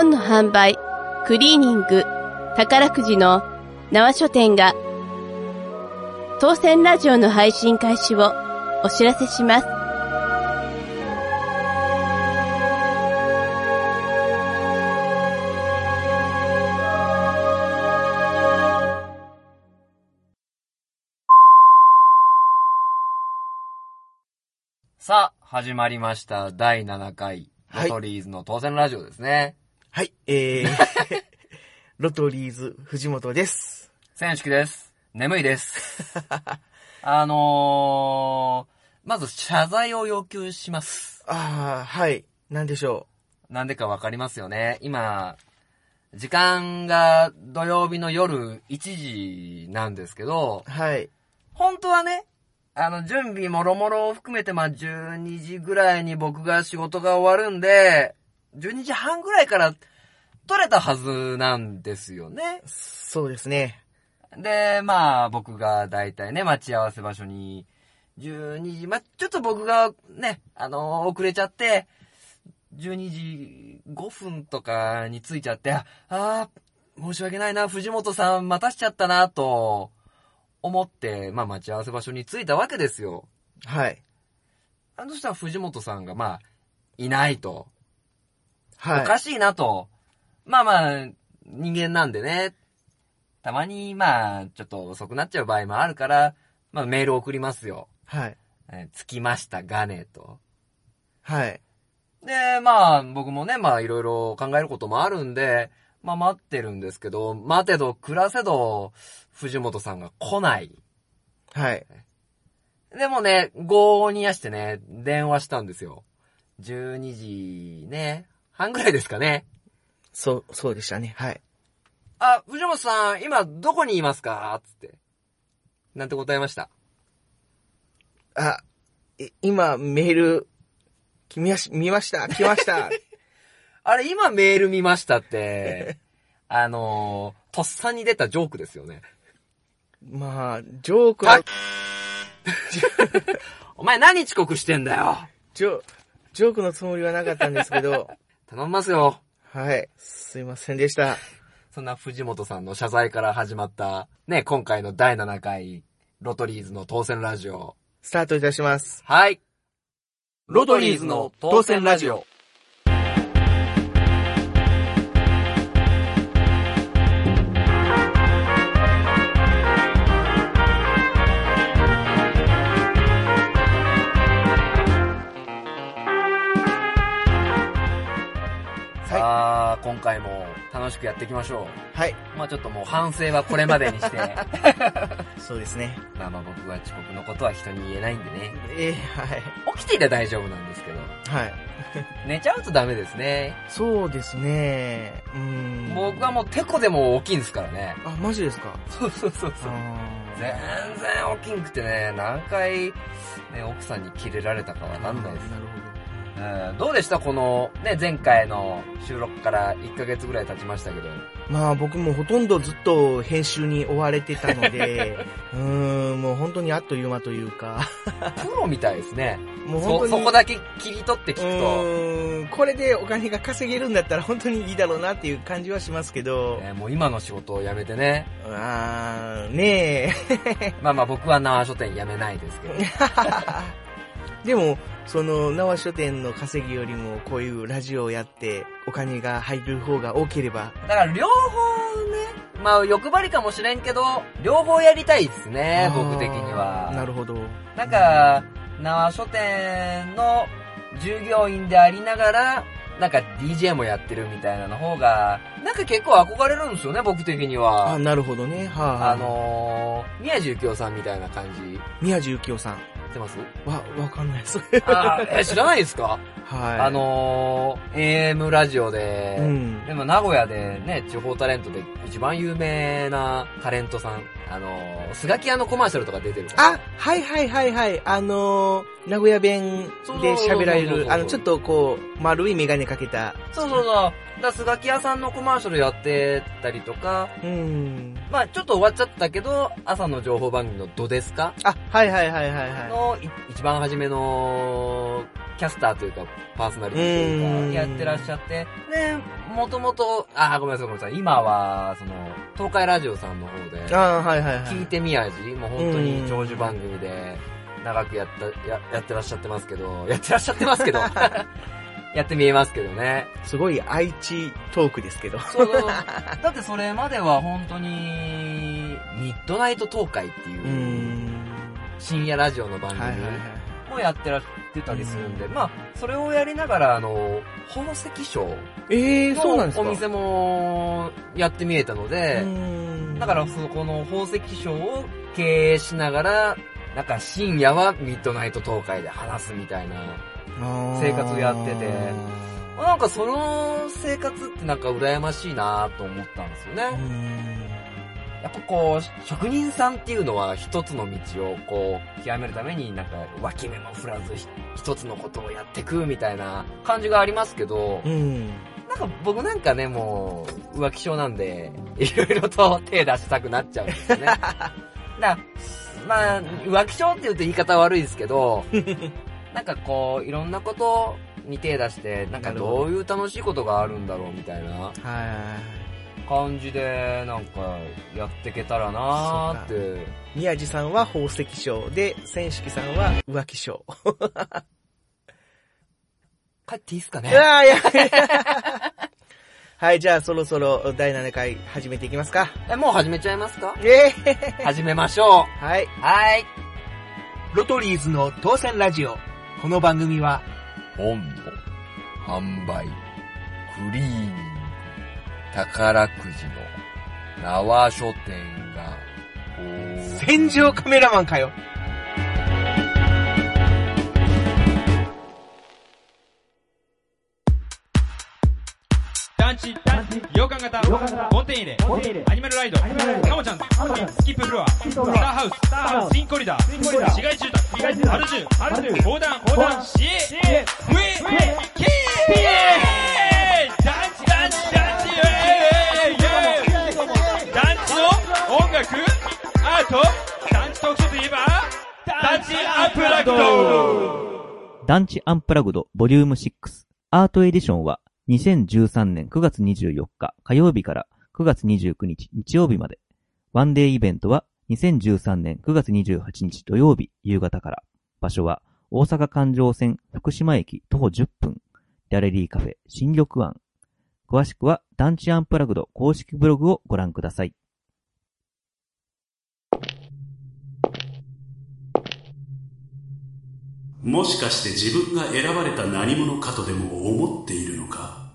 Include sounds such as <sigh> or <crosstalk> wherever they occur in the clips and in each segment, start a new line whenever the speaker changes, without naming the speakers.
本の販売、クリーニング、宝くじの縄書店が、当選ラジオの配信開始をお知らせします。
さあ、始まりました。第7回、
はい
ロトリーズの当選ラジオですね。
はい、えー、<laughs> ロトリーズ藤本です。
選手です。眠いです。<laughs> あのー、まず謝罪を要求します。
ああ、はい、なんでしょ
なんでかわかりますよね。今、時間が土曜日の夜1時なんですけど
う。、はい、
本当はね、あの、準備もろもろを含めて、まあ、12時ぐらいに僕が仕事が終わるんで、12時半ぐらいから取れたはずなんですよね。
そうですね。
で、まあ、僕がだいたいね、待ち合わせ場所に、12時、まあ、ちょっと僕がね、あの遅れちゃって、12時5分とかに着いちゃって、ああー、申し訳ないな、藤本さん待たしちゃったな、と思って、まあ、待ち合わせ場所に着いたわけですよ。
はい、
あの人は藤本さんが、まあ、いないと。
はい。
おかしいなと。まあまあ、人間なんでね。たまに、まあ、ちょっと遅くなっちゃう場合もあるから、まあメール送りますよ。
はい、
えー着きましたがね、と。
はい、
で、まあ、僕もね、まあいろいろ考えることもあるんで、まあ待ってるんですけど、待てど暮らせど、藤本さんが来ない。
はい。
でもね、5にやしてね、電話したんですよ。12時ね、半ぐらいですかね。
そう、そうでしたね。はい。
あ、藤本さん、今どこにいますか？つって。なんて答えました？
あ、い今、メール、来まし、見ました、来ました？<laughs>
あれ、今メール見ましたって、<laughs> あのー、とっさに出たジョークですよね。
まあ、ジョークは、<laughs>
お前何遅刻してんだよ？
ジョ、ジョークのつもりはなかったんですけど、
頼みますよ。
はい、すいませんでした。
そんな藤本さんの謝罪から始まった、ね、今回の第7回、ロトリーズの当選ラジオ。
スタートいたします。
はい。ロトリーズの当選ラジオ。今回も楽しくやっていきましょ
はい、
う。まあちょっともう反省はこれまでにして、<laughs>
そうですね。
まあまあ僕は遅刻のことは人に言えないんでね。
えー、はい、
起きていて大丈夫なんですけど、
はい。
寝ちゃうとダメですね。
そうですね。うーん。
僕はもうテコでも大きいんですからね。
あ、マジですか？
そうそうそうそう。全然大きくてね、何回、ね、奥さんにキレられたかわかんないです。
なるほ
うんどうでしたこの、ね、前回の収録から1ヶ月ぐらい経ちましたけど。
ど。まあ僕もほとんどずっと編集に追われてたので、<laughs> うーん、もう本当にあっという間というか、
プロみたいですね。そ、
もう本当に。
そこだけ切り取って聞
う
くと。
これでお金が稼げるんだったら本当にいいだろうなっていう感じはしますけど、
ねもう今の仕事を辞めてね。
あー、ねえ。<laughs>
まあまあ僕は縄書店辞めないですけど。<laughs>
でも、その、縄書店の稼ぎよりも、こういうラジオをやって、お金が入る方が多ければ、
だから両方ね、まあ欲張りかもしれんけど、両方やりたいですね、僕的には。
なるほど。
なんか、縄書店の従業員でありながら、なんか DJ もやってるみたいなの方が、なんか結構憧れるんですよね、僕的に
あ、
は。
なるほどね。はあ、はあ、
あ、のー、宮地幸雄さんみたいな感じ。
宮地幸雄さん。
知ってます？
わ、わかんないです。
あーえ、知らないですか？
はい。
あ、のー、AM ラジオで、
うん。
でも名古屋でね、地方タレントで一番有名なタレントさん、あのー、スガキ屋のコマーシャルとか出てる。
あ、はいはいはいはい。あのー、名古屋弁で喋られる、あの、ちょっとこう、丸いメガネかけた。
そうそうそう。だスガキ屋さんのコマーシャルやってたりとか、
うん。
まあちょっと終わっちゃったけど、朝の情報番組のドデスカ
あ、はいはいはいはいは
一番初めのキャスターというか、パーソナリティというか、やってらっしゃって、で、もともと、あ、ごめんなさいごめんなさい、今は、その、東海ラジオさんの方で、
ああ、はいはいはい。
聞いてみやじ、もう本当に長寿番組で、長くやった、や、やってらっしゃってますけど、<laughs> やってらっしゃってますけど、<laughs> やって見えますけどね。
すごい愛知トークですけど。
そうそう。<laughs> だってそれまでは本当に、ミッドナイト東海っていうう、
ん。
深夜ラジオの番組。もやってらってたりするんで、まあ、それをやりながら、あの、宝石商
ええー、そうなんですか？
のお店もやってみえたので、
うん
だからそこの宝石商を経営しながら、なんか深夜はミッドナイト東海で話すみたいな。生活をやっててなんかその生活ってなんか羨ましいなと思ったんですよ
う
ね。
ん
やっぱこう、職人さんっていうのは一つの道をこう、極めるためになんか脇目も振らずひ一つのことをやってくみたいな感じがありますけど、
うん。
なんか僕なんかね、もう浮気症なんで、<laughs> いろいろと手出したくなっちゃうんですよね。<laughs> だまあ、浮気症って言うと言い方悪いですけど、<laughs> なんかこう、いろんなことに手出して、なんかどういう楽しいことがあるんだろうみたいな
はい。
感じで、なんかやっていけたらなーって。
宮地さんは宝石商で、千式さんは浮気商。<laughs>
帰っていいっすかね？
いやいや <laughs> はい、じゃあそろそろ第7回始めていきますか。
え、もう始めちゃいますか？
ええ
始めましょ
はい。
う。はい。
ロトリーズの当選ラジオ。この番組は、
本の販売、クリーニング、宝くじの縄書店が、
戦場カメラマンかよ。
団地、洋館型、コンテイネ、アニマルライド、カモちゃん、スキップフロア、スターハウス、新コリダー、市街住宅、アルジュ、横断、横断、市営、ふえ、けーアート、団地特集といえば、団地アップラグド
団地アンプラグドボリューム6アートエディションは2013年9月24日火曜日から9月29日日曜日まで。ワンデーイベントは2013年9月28日土曜日夕方から。場所は大阪環状線福島駅徒歩10分。ギャレリーカフェ新緑湾。詳しくは団地アンプラグド公式ブログをご覧ください。
もしかして自分が選ばれた何者かとでも思っているのか？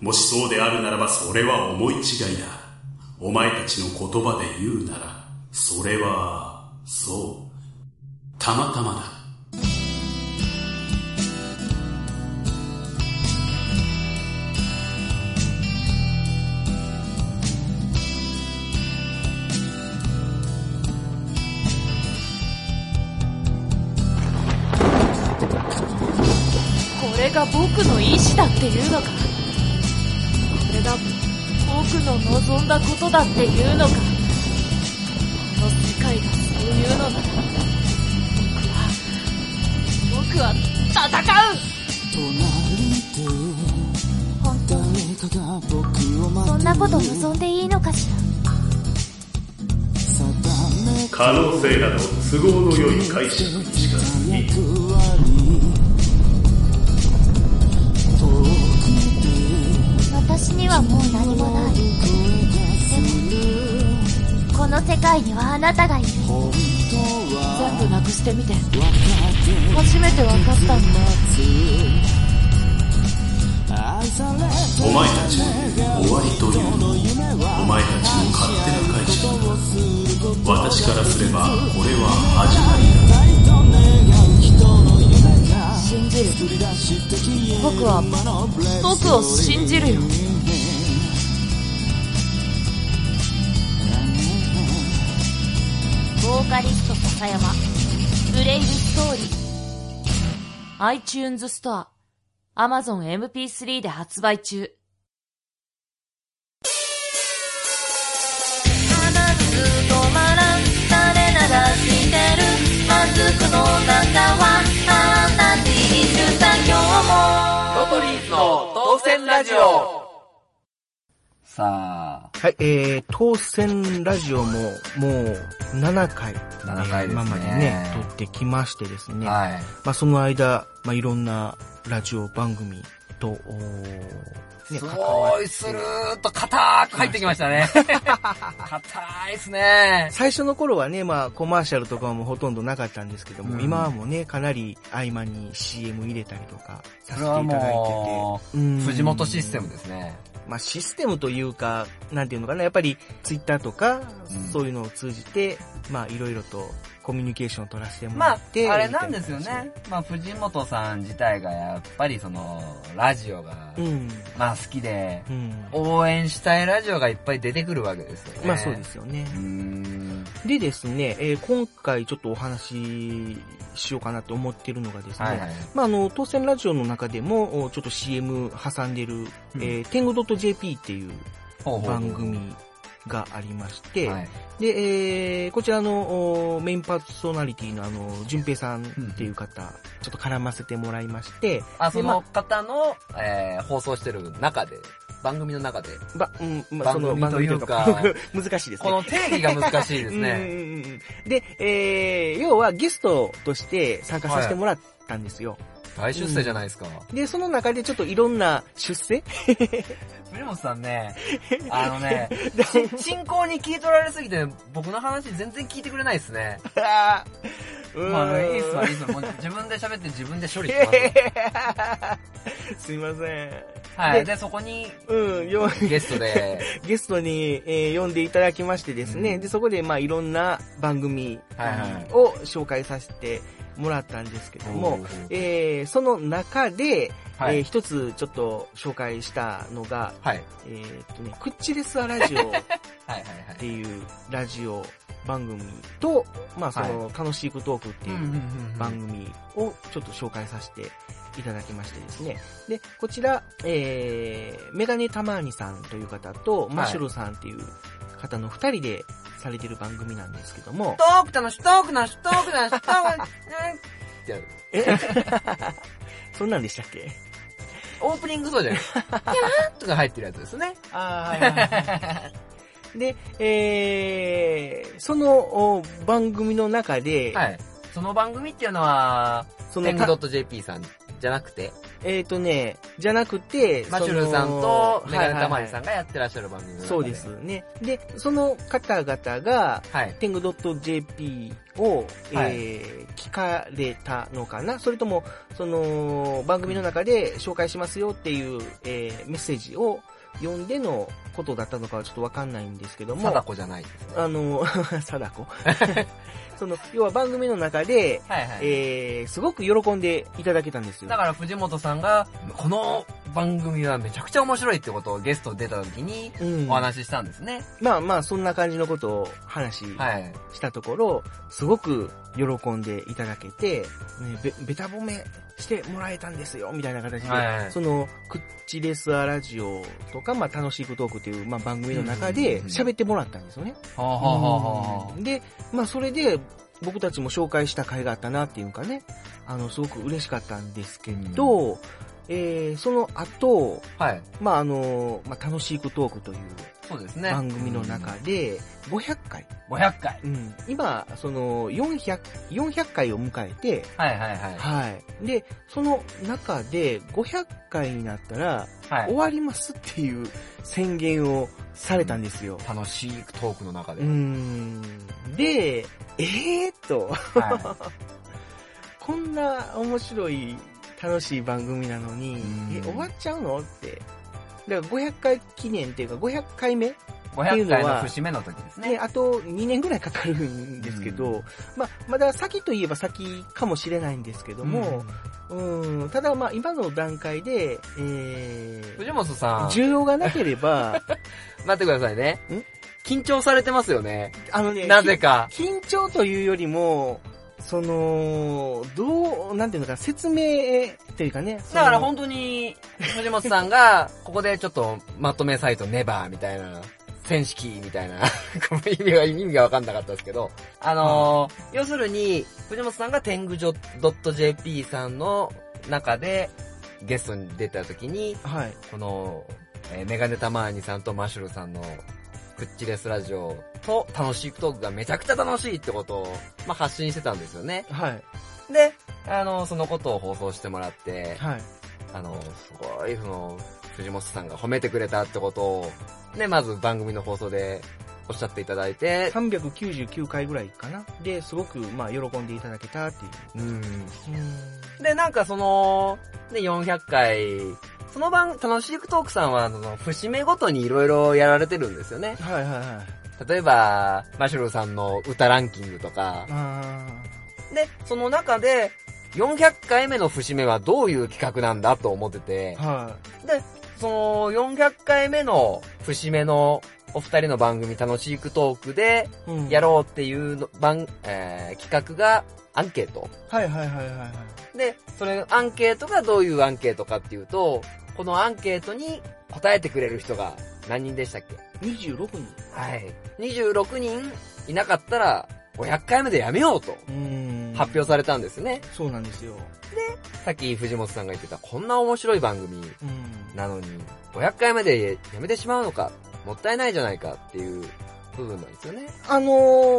もしそうであるならばそれは思い違いだ。お前たちの言葉で言うなら、それは、そう、たまたまだ。
が僕の意志だっていうのか。これが僕の望んだことだっていうのか。この世界がそういうのなら僕は僕は戦う。
本当そんなこと望んでいいのかしら。
可能性など都合の良い解釈にしか
にはもう何もない。でもこの世界にはあなたがいる。
全部なくしてみて。初めて分かったんだ。
お前たちの終わりというのお前たちの勝手な解釈。だ私からすればこれは始まりだ。
信じる。僕は僕を信じるよ
カリスト笹山。ブレイブストーリー。
iTunes ストア。Amazon MP3 で発売中。
止まらんてる。マスクの中は鼻血出た今日も。ロトリーズの当選ラジオ。
さあ
はい、えー、当選ラジオも、もう、7回、
7回ですね
今までね、撮ってきましてですね。
はい。
まあ、その間、まあ、いろんなラジオ番組と、おーね
すごい、スルーっと硬く入ってきましたね。<laughs> 硬いですね。
最初の頃はね、まあ、コマーシャルとかもほとんどなかったんですけども、
うん
今はもうね、かなり合間に CM 入れたりとかさせていただいてて
う
ん
藤本システムですね。
まあ、システムというか、なんていうのかな、やっぱりツイッターとか、
うん。
そういうのを通じて、まあ、いろいろとコミュニケーションを取らせても
まあ
らって、、
あれなんですよね。まあ、藤本さん自体がやっぱりその、ラジオが、
うん。
まあ好きで、
うん。
応援したいラジオがいっぱい出てくるわけですよね。
まあそうですよね。でですね、えー今回ちょっとお話ししようかなと思ってるのがですね、
はいはい。
まああの、当選ラジオの中でも、おちょっと CM 挟んでる、
うん
えー、天狗 .jp っていう番組がありまして、
はい。
で、えーこちらのおメインパーソナリティのあの、淳平さんっていう方、ちょっと絡ませてもらいまして、
あ、その方の、えー、放送してる中で、番組の中で、
ば、うん、まあ、その
番組というか <laughs>
難しいですね。
この定義が難しいです <laughs>
うんうん
ね。
うんうんで、えー、要はゲストとして参加させてもらったんですよ。
大出世じゃないですか。
で、その中でちょっといろんな出世？
藤本さんね、<laughs> あのね、し進行に聞い取られすぎて、僕の話全然聞いてくれないですね。<laughs>
あー
まあ、いいっすわ、いいっすわ。もう自分で喋って自分で処理します。<laughs>
すいません。
はい。
で
で、そこに、
うん、よ、
ゲストで、
ゲストに、えー呼んでいただきましてですね、
うん
で、そこで、まあ、いろんな番組
はいはい
を紹介させてもらったんですけども、えーその中で、
はい
えー一つちょっと紹介したのが、
はい。
えーっとね、クッチレスアラジオ <laughs> っ。ていうラジオ番組と、まあ、その、楽しいクトークっていう番組をちょっと紹介させていただきましてですね。で、こちら、えー、メガネたまーにさんという方と、マッシュルさんっていう方の二人でされてる番組なんですけども、
トーク楽しい、トーク楽しい、トーク楽しい、トーク楽しい、ってやる。
え？<laughs> そんなんでしたっけ？
オープニングそうじゃないキャーとか入ってるやつですね。
あーで、えー、そのお番組の中で、
はい。その番組っていうのは、
その
天狗 .jp さんじゃなくて、
えっ、とね、じゃなくて、
マシュルさんとメガネたまり
はいはいはい
さんがやってらっしゃる番組の中
そうです。ね。で、その方々が、
はい。
天狗 .jp を、
はい
えー聞かれたのかな？それとも、その、番組の中で紹介しますよっていう、えーメッセージを読んでのことだったのかはちょっとわかんないんですけども、
貞子じゃないですね。
あの、<laughs> 貞子？<laughs> その、要は番組の中で、
はいはい。
えー、すごく喜んでいただけたんですよ。
だから藤本さんが、この番組はめちゃくちゃ面白いってことをゲスト出た時に
うん
お話ししたんですね。
まあまあ、そんな感じのことを話
はい。
したところ、すごく喜んでいただけて、ね、べ、べた褒めしてもらえたんですよ、みたいな形で、
はいはい。
その、クッチレスアラジオとか、まあ、楽しいクトークっていう、まあ、番組の中
うん
で
うんうん。
喋ってもらったんですよね。で、まあ、それで、僕たちも紹介した回があったなっていうかね、あの、すごく嬉しかったんですけど、えー、その後、
あ、はい。
まあ、あの、まあ、楽しいクトークという
そうですね。
番組の中で、500回、
500回。
うん、今、その、400、400回を迎えて、
はいはいはい。
はい。で、その中で500回になったら、
はい
終。わりますっていう宣言をされたんですよ。
楽しいトークの中で。
うーん。で、えーっと、
は <laughs>
こんな面白い、楽しい番組なのに
うん、
え、終わっちゃうの？って。だから500回記念っていうか500回目
い。500回の節目の時です
で、
ね。
あと2年ぐらいかかるんですけど、まあ、まだ先といえば先かもしれないんですけども、うん、ただまあ今の段階で、えー、
藤本さん、
需要がなければ、<laughs>
待ってくださいね。緊張されてますよね。
あのね、
なぜか。
き緊張というよりも、その、どう、なんていうのかな、説明というかね。
だから本当に、藤本さんが、<laughs> ここでちょっとまとめサイトネバーみたいな、戦式みたいな、<laughs> この意味が、意味がわかんなかったですけど、あのー要するに、藤本さんが天狗 .jp さんの中で、ゲストに出た時に、
はい。
この、えーメガネタマーニさんとマシュルさんのクッチレスラジオと楽しいトークがめちゃくちゃ楽しいってことを、まあ、発信してたんですよね。
はい。
で、あの、そのことを放送してもらって、
はい。
あの、すごい、その、藤本さんが褒めてくれたってことを、ね、まず番組の放送でおっしゃっていただいて、
399回ぐらいかな。で、すごく、まあ、喜んでいただけたっていう。
うん。
うん。
で、なんかその、ね、400回、その番、楽しいトークさんは、あの、節目ごとにいろいろやられてるんですよね。
はいはいはい。
例えば、マシュルさんの歌ランキングとか、
あ
で、その中で、400回目の節目はどういう企画なんだと思ってて
ー、は
で、その400回目の節目のお二人の番組楽しいクトークで。やろうっていうの番、えー企画がアンケート。
はいはいはいはいはい。
で、それ、アンケートがどういうアンケートかっていうと、このアンケートに答えてくれる人が何人でしたっけ
？26人。
はい。26人いなかったら、500回目でやめようと
うん。
発表されたんですね。
そうなんですよ。
さっき藤本さんが言ってた、こんな面白い番組
うん。
なのに、500回目でやめてしまうのか、もったいないじゃないかっていう部分なんですよね。
あの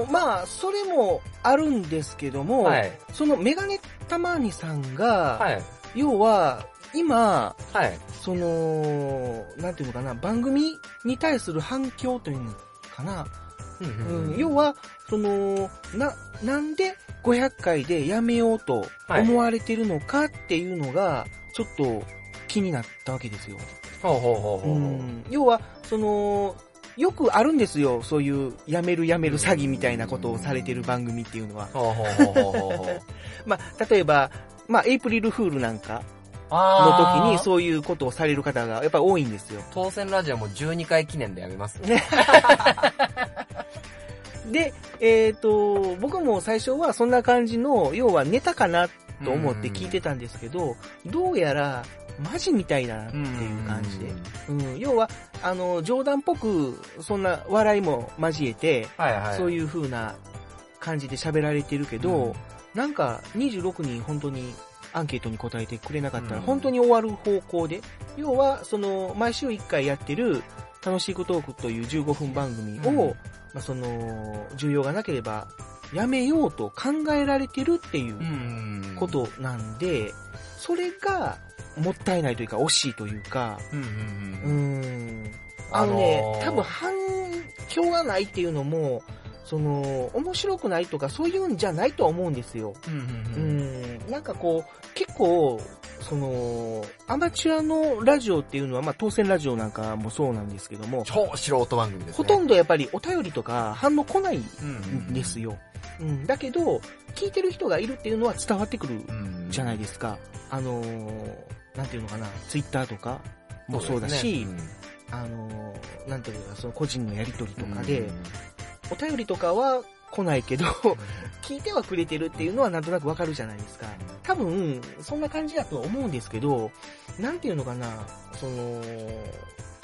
ーまあ、それもあるんですけども、
はい。
そのメガネたまにさんが、
はい。
要は、今、
はい。
その、なんていうのかな、番組に対する反響というのかな。うん、要は、その、な、なんで500回でやめようと思われてるのかっていうのが、ちょっと気になったわけですよ。要は、その、よくあるんですよ。そういう、やめるやめる詐欺みたいなことをされてる番組っていうのは。まあ、例えば、まあ、エイプリルフールなんかの
あ
時にそういうことをされる方がやっぱり多いんですよ。
当選ラジオも12回記念でやめます。<laughs>
で、えっ、と、僕も最初はそんな感じの、要はネタかなと思って聞いてたんですけど、どうやら、マジみたいだなっていう感じで。うん、要は、あの、冗談っぽく、そんな笑いも交えて、
はいはい。
そういう風な感じで喋られてるけど、
うん
なんか26人本当にアンケートに答えてくれなかったら
うん
本当に終わる方向で、要はその毎週1回やってる楽しいことトークという15分番組を、
うん
まあ、その需要がなければやめようと考えられてるっていう
うん。
ことなんで、それがもったいないというか惜しいというか、
うんうん
う
うん。
ん。あのね、
あのー
多分反響がないっていうのも、その、面白くないとかそういうんじゃないとは思うんですよ。
うんうん
う
うん。
ん。なんかこう、結構、その、アマチュアのラジオっていうのは、まあ当選ラジオなんかもそうなんですけども、
超素人番組ですね。
ほとんどやっぱりお便りとか反応来ない
うんうん
んですよ。うん。だけど、聞いてる人がいるっていうのは伝わってくる
うん。
じゃないですか。あのーなんていうのかな、ツイッターとかもそうだし、
ですね
あのーなんていうのか、その個人のやりとりとかで、
うん。
お便りとかは来ないけど、<laughs> 聞いてはくれてるっていうのはなんとなくわかるじゃないですか。多分、そんな感じだとは思うんですけど、なんていうのかな、その、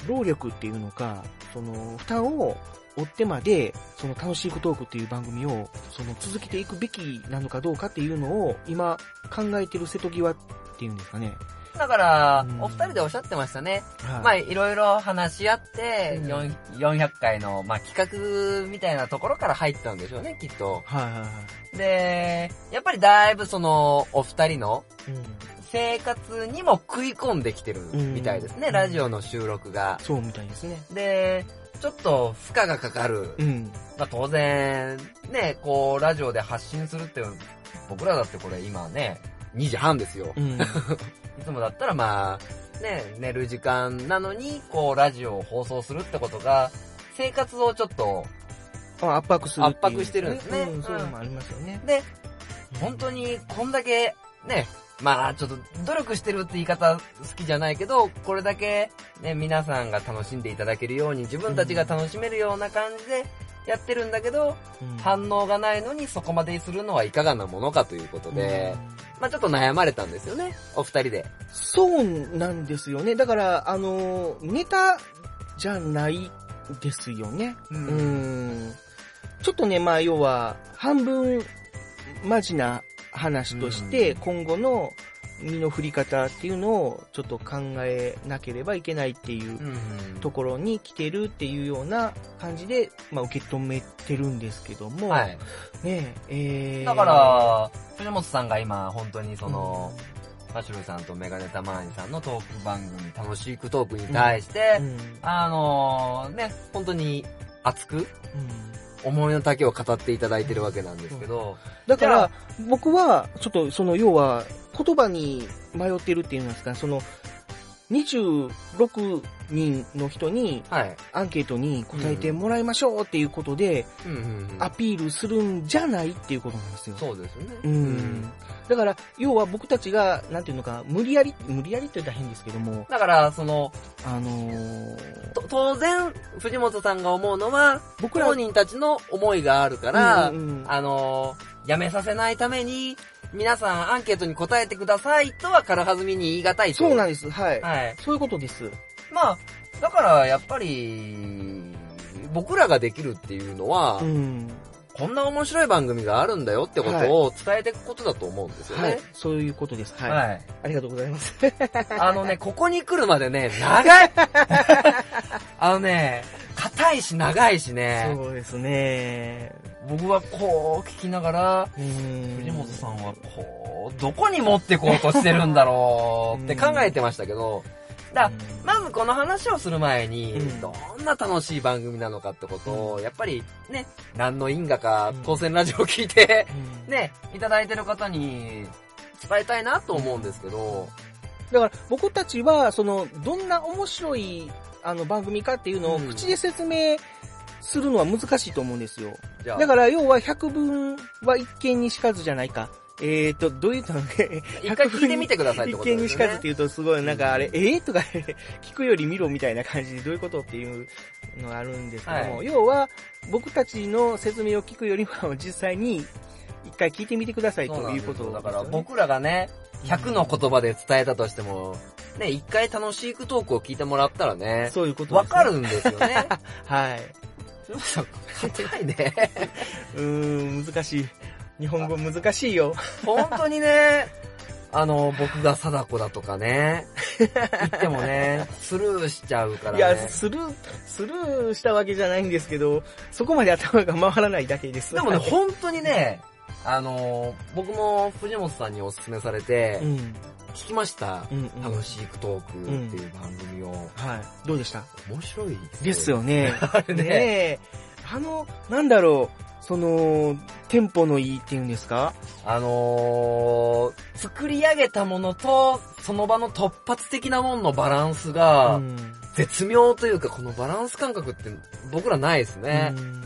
労力っていうのか、その、負担を追ってまで、その楽しいトークっていう番組を、その続けていくべきなのかどうかっていうのを、今考えてる瀬戸際っていうんですかね。
だから
うん、
お二人でおっしゃってましたね。
はい
まあ、いろいろ話し合って、
うん
よん400回の、まあ、企画みたいなところから入ったんでしょうね、きっと。
はいはいはい。
で、やっぱりだいぶその、お二人の
うん。
生活にも食い込んできてるみたいですね、
うん
ラジオの収録が。
そうみたいですね。
で、ちょっと負荷がかかる。
うん。
まあ当然、ね、こう、ラジオで発信するっていう、僕らだってこれ今ね、2時半ですよ。
うん。<laughs>
いつもだったらまあ、ね、寝る時間なのに、こう、ラジオを放送するってことが、生活をちょっと、
あ圧迫する
圧迫してるんですね。
うん、そういうのもありますよね。
で、本当にこんだけ、ね、まあちょっと努力してるって言い方好きじゃないけど、これだけね、皆さんが楽しんでいただけるように、自分たちが楽しめるような感じでやってるんだけど、
うん
反応がないのにそこまでするのはいかがなものかということで、まあちょっと悩まれたんですよね、お二人で。
そうなんですよね。だから、あの、ネタじゃないですよね。
う
うんん。ちょっとね、まあ、要は、半分、マジな話として、
うん
今後の、身の振り方っていうのをちょっと考えなければいけないっていう
うん
ところに来てるっていうような感じで、まあ、受け止めてるんですけども、
はい。
ねえ、えー、
だから、藤本さんが今、本当にその、マシュルさんとメガネタマーニさんのトーク番組、楽しくトークに対して、
うん、
あのね、本当に熱く、
うん
思いの丈を語っていただいてるわけなんですけど、
だから、僕は、ちょっと、その、要は、言葉に迷ってるっていうんですか、その、26人の人に、
はい。
アンケートに答えてもらいましょうっていうことで、アピールするんじゃないっていうことなんですよ。
そうですよね。
うん。だから、要は僕たちが、なんていうのか、無理やり、無理やりって言ったら変ですけども、
だから、その、
あのー
と当然、藤本さんが思うのは、
僕ら
当人たちの思いがあるから、
うんうんうん
あのー、やめさせないために、皆さんアンケートに答えてくださいとは軽はずみに言い難いと。
そうなんです。はい。
はい。
そういうことです。
まあ、だから、やっぱり、僕らができるっていうのは、
うん。
こんな面白い番組があるんだよってことを伝えていくことだと思うんですよね。
はい。そういうことです。はい。
はい。
ありがとうございます。
あのね、<laughs> ここに来るまでね、長い <laughs> あのね、硬いし長いしね、
そうですね。
僕はこう聞きながら、
うん。
藤本さんはこう、どこに持ってこうとしてるんだろうって考えてましたけど、だまずこの話をする前に、
うん。
どんな楽しい番組なのかってことを、やっぱりね、何の因果か当選ラジオを聞いて、
うん。
ね、いただいてる方に伝えたいなと思うんですけど、
だから僕たちは、その、どんな面白いあの番組かっていうのを
うん。
口で説明するのは難しいと思うんですよ。だから要は100分は一見にしかずじゃないか。えーと、どういうの？ね、<laughs>
一回聞いてみてくださいって
一
ことですよね。
見にしかずって言うとすごいなんかあれ、えーとか聞くより見ろみたいな感じでどういうことっていうのがあるんですけども、
は
要は僕たちの説明を聞くよりも実際に一回聞いてみてくださいということ
よだから僕らがね、100の言葉で伝えたとしても、ね、一回楽しいトークを聞いてもらったらね、
そういうことです、
わかるんですよね。<laughs>
はい。
藤本さん、硬いね。
うーん、難しい。日本語難しいよ。
本当にね、あの、僕が貞子だとかね、言ってもね、スルーしちゃうからね。
いや、スルー、スルーしたわけじゃないんですけど、そこまで頭が回らないだけです。
でもね、本当にね、あの、僕も藤本さんにお勧めされて
う、ん。
聞きました？
うん、うん。
楽しいトークっていう番組を。
はい。どうでした？
面白い
ですよね。<laughs>
あれね
ねえ。あの、なんだろう、その、テンポのいいっていうんですか？
あのー、作り上げたものと、その場の突発的なもののバランスが
う、ん。
絶妙というか、このバランス感覚って僕らないですね。
うん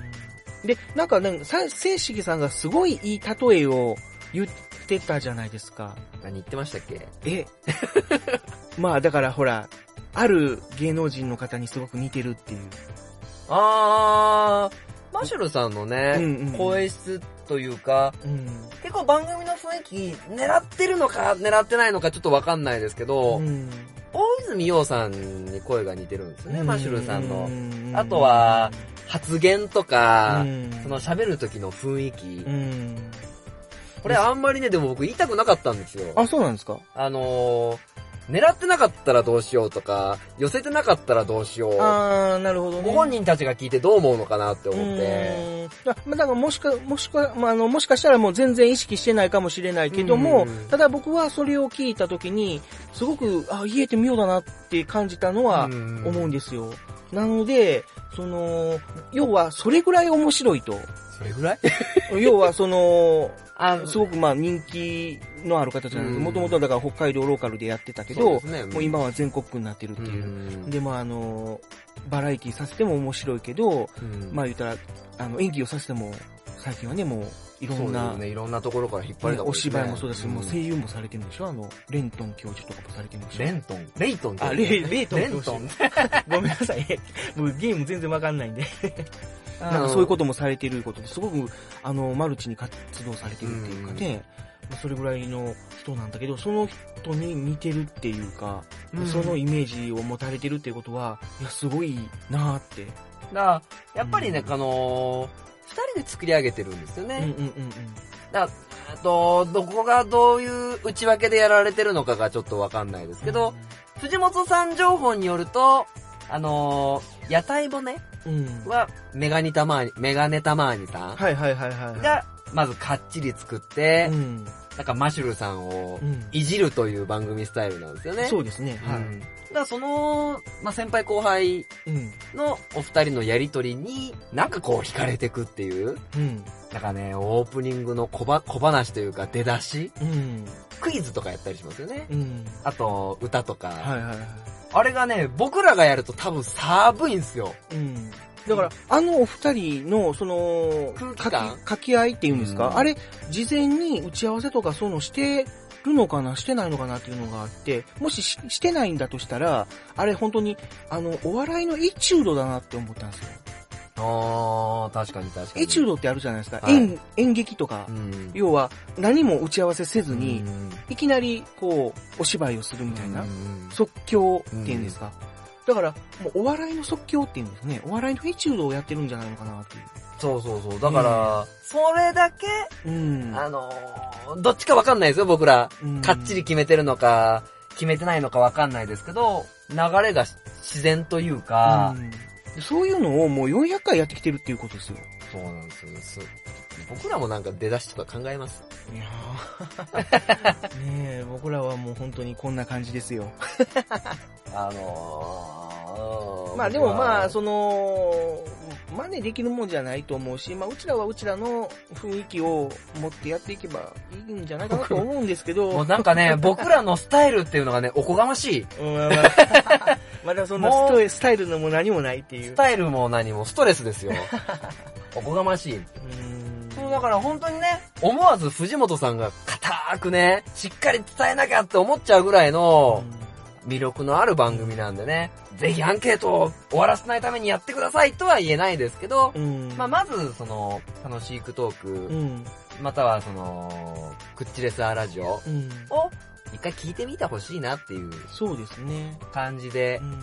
で、なんかね、さ聖式さんがすごいいい例えを言ってたじゃないですか。
何言ってましたっけ？
え？<laughs> まあだからほら、ある芸能人の方にすごく似てるっていう。
あー、マシュルさんのね、
うんうんうん
声質というか、
うん。
結構番組の雰囲気狙ってるのか狙ってないのかちょっとわかんないですけど、
うん
大泉洋さんに声が似てるんですよね、マシュルさんの。
の
あとは、発言とか、
うん
その喋る時の雰囲気。
うん。
これあんまりね、でも僕言いたくなかったんですよ。
あ、そうなんですか？
あのー、狙ってなかったらどうしようとか、寄せてなかったらどうしよう。
あー、なるほどね。
ご本人たちが聞いてどう思うのかなって思って。
まあ、だからもしか、もしか、まあ、あの、もしかしたらもう全然意識してないかもしれないけども、
うん
ただ僕はそれを聞いたときに、すごく、あ、言えてみようだなって感じたのは思うんですよ。なので、その、要はそれぐらい面白いと。
それぐらい？<laughs>
要はその、<laughs>
あ
すごくまあ人気のある方じゃないです。
うん。
もともとはだから北海道ローカルでやってたけど、
ね。
もう今は全国区になってるっていう。
うん。
で、まああの、バラエティさせても面白いけど、
うん。
まあ言ったら、あの、演技をさせても、最近はね、もう、いろんな、
ね、いろんなところから引っ張りだこ
お芝居もそうだし、
ん
もう声優もされてるんでしょ？あの、レントン教授とかもされてるんでしょ？
レントン。レイトン
あ、レイ、レイトン
レント
教授
ン。<laughs>
ごめんなさい。もうゲーム全然わかんないんで。
な
なんかそういうこともされてることですごく、あの、マルチに活動されてるっていうかね、まあそれぐらいの人なんだけど、その人に似てるっていうか、
うん
そのイメージを持たれてるっていうことは、いや、すごいなーって。
だから、やっぱりね、あのー、二人で作り上げてるんですよね。
うんうんうんうん。
だと、どこがどういう内訳でやられてるのかがちょっとわかんないですけど、藤本さん情報によると、あのー屋台骨
うん。
は、メガニタマーニ、メガネタマーニさん
はいはいはいはい。
が、まずかっちり作って
う、ん。
なんかマシュルさんを
うん。
いじるという番組スタイルなんですよね。
そうですね。はい。
うんだからその、まあ、先輩後輩
うん。
のお二人のやりとりに、なんかこう惹かれてくっていう、
うん。
なんかね、オープニングの小ば小話というか出だし、
うん。
クイズとかやったりしますよね。
うん。
あと、歌とか。
はいはいはい。
あれがね、僕らがやると多分寒いんすよ。
うん。だから、あのお二人の、その、書き書き合いっていうんですか、
うん
あれ、事前に打ち合わせとかそういうのしてるのかな、してないのかなっていうのがあって、もしししてないんだとしたら、あれ本当に、あの、お笑いのエチュードだなって思ったんですよ。
あー、確かに確かに。
エチュードってあるじゃないですか。
はい
演、演劇とか、
うん。
要は何も打ち合わせせずに、
うん
いきなり、こう、お芝居をするみたいな
う、ん
即興っていうんですか？だから、もうお笑いの即興っていうんですね。お笑いのエチュードをやってるんじゃないのかなっていう。
そうそうそう。だから、それだけ、
うん。
あのーどっちかわかんないですよ、僕ら。
うん
かっちり決めてるのか、決めてないのかわかんないですけど、流れが自然というか、
うんそういうのをもう400回やってきてるっていうことですよ。
そうなんですよす。僕らもなんか出だしとか考えます。
いやー <laughs> ねえ、僕らはもう本当にこんな感じですよ。<laughs>
あのー、
まあでもまあ、
そ
その、真似できるもんじゃないと思うし、まあうちらはうちらの雰囲気を持ってやっていけばいいんじゃないかなと思うんですけど。<laughs>
もうなんかね、僕らのスタイルっていうのがね、おこがましい。
うんまだそんなスタイルのも何もないっていう。
スタイルも何もストレスですよ。おこがましい。
うん
そうだから本当にね、思わず藤本さんが固くね、しっかり伝えなきゃって思っちゃうぐらいの魅力のある番組なんでね、ぜひアンケートを終わらせないためにやってくださいとは言えないですけど、
うん。
まあ、まず、その、楽しいクトーク、
うん。
またはその、クッチレスアーラジオ
うん。
を一回聞いてみてほしいなっていう
そうですね。
感じで
う、ん。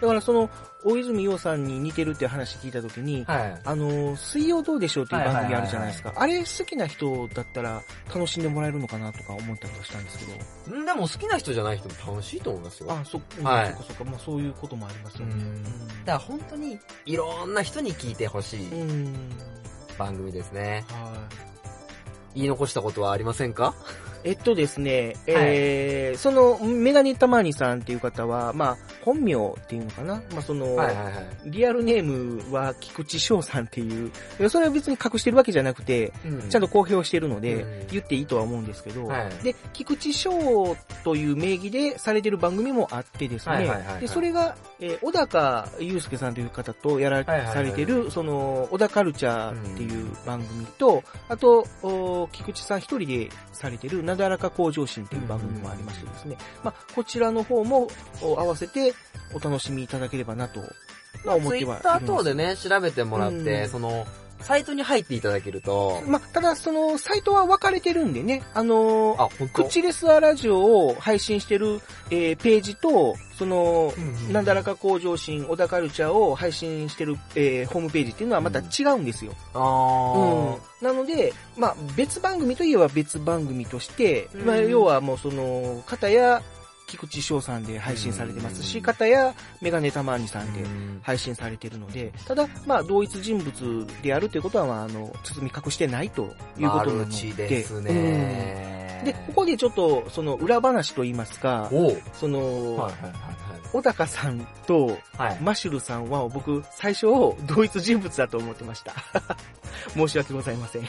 だからその、大泉洋さんに似てるって話聞いたときに、
はい。
あの、水曜どうでしょうっていう番組あるじゃないですか。あれ好きな人だったら楽しんでもらえるのかなとか思ったりはしたんですけど。
んでも好きな人じゃない人も楽しいと思いますよ。
あ、そ、うん
はい
そっかそっか。まあそういうこともありますよね。
うんだから本当にいろんな人に聞いてほしい。番組ですね。
はい。
言い残したことはありませんか？
えっとですね、えー、その、メガネタマーニさんっていう方は、まあ、本名っていうのかな？まあその、
はいはいはい。
リアルネームは菊池翔さんっていう、それは別に隠してるわけじゃなくて、ちゃんと公表してるので、
うん。
言っていいとは思うんですけど、
はい。
で、菊池翔という名義でされてる番組もあってですね、
はいはいはいはい。
で、それが、えー小高祐介さんという方とやら、
はいはいはい。
されてる、その、小田カルチャーっていう番組と、あと、お菊池さん一人でされてる、なだらか向上心っていう番組もありましてですね、まあ、こちらの方もお合わせてお楽しみいただければなと、まあ、思ってはい
ツイッター
る
等でね、調べてもらって、
うん。
その、サイトに入っていただけると、
まあ、ただ、その、サイトは分かれてるんでね、あのー
あ、本当？
クチレスアラジオを配信してる、えーページと、その、なんだらか向上心、小田カルチャーを配信してる、えーホームページっていうのはまた違うんですよ。
あ
うん。
ー。
なので、まあ、別番組といえば別番組として、
うん。
まあ、要はもうその、方や、菊池翔さんで配信されてますし、
うん
方や、メガネたまーにさんで
うん
配信されてるので、ただ、まあ、同一人物であるということは、まあ、あの、包み隠してないということなので。
です
うん
ね。
で、ここでちょっと、その、裏話と言いますか、その、
はいはい
小高さんと、
はいはい。はい。
マシュルさんは僕、最初、同一人物だと思ってました。<laughs> 申し訳ございません。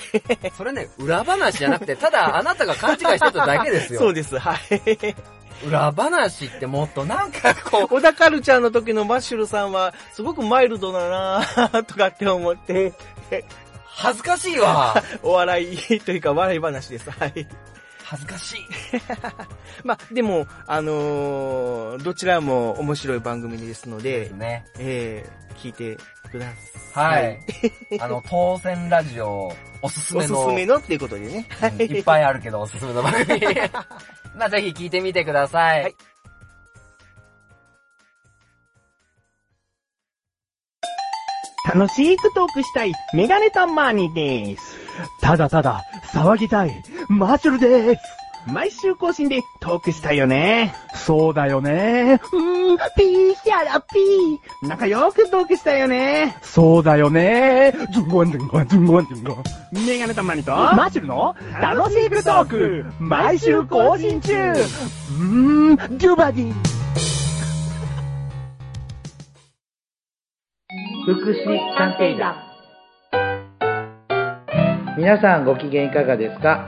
それね、裏話じゃなくて、ただあなたが勘違いしてただけですよ。<laughs>
そうです、はい。
裏話ってもっとなんか <laughs> こう、
小田カルチャーの時のマッシュルさんは、すごくマイルドだなぁとかって思って、
恥ずかしいわ。<laughs>
お笑いというか笑い話です。はい。
恥ずかしい。<laughs>
まあ、でも、あのーどちらも面白い番組ですので、
ね。
えー、聞いてくださ。
はいい。あの、当選ラジオ、おすす
おすす
めの。
めのっていうことでね。
うんいっぱいあるけど、おすすめの番組。まあ、ぜひ聞いてみてください。
はい
楽しくトークしたいメガネタマーニです。
ただただ騒ぎたい。
マッシュルでーす。毎週更新でトークしたいよね。そうだよね。うーん、ピーヒャラピー。仲良くトークしたいよね。そうだよね。ズンゴンズンゴンズンゴンズンゴン。メガネたまにと、マッシュルの楽しくトーク。毎週更新中。うーん、ジュバディ。
福祉探偵団皆さんご機嫌いかがですか？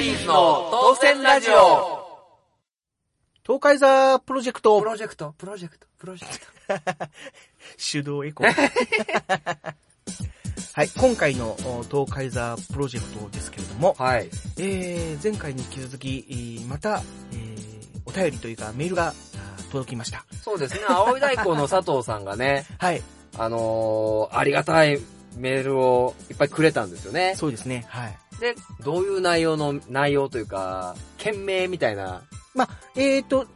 リーズの当選ラジオ
東海座プロジェクト
プ。ロジェクト、プロジェクト、プロジェクト。<laughs>
手動エコー。<laughs> はい、今回のお東海座プロジェクトですけれども、
はい。
えー、前回に引き続き、えーまた、えー、お便りというかメールがあ届きました。
そうですね、青い大根の佐藤さんがね、<laughs>
はい、
あのー、ありがたいメールをいっぱいくれたんですよね。
そうですね、はい。
で、どういう内容の、内容というか、件名みたいな。
まあ、えーと、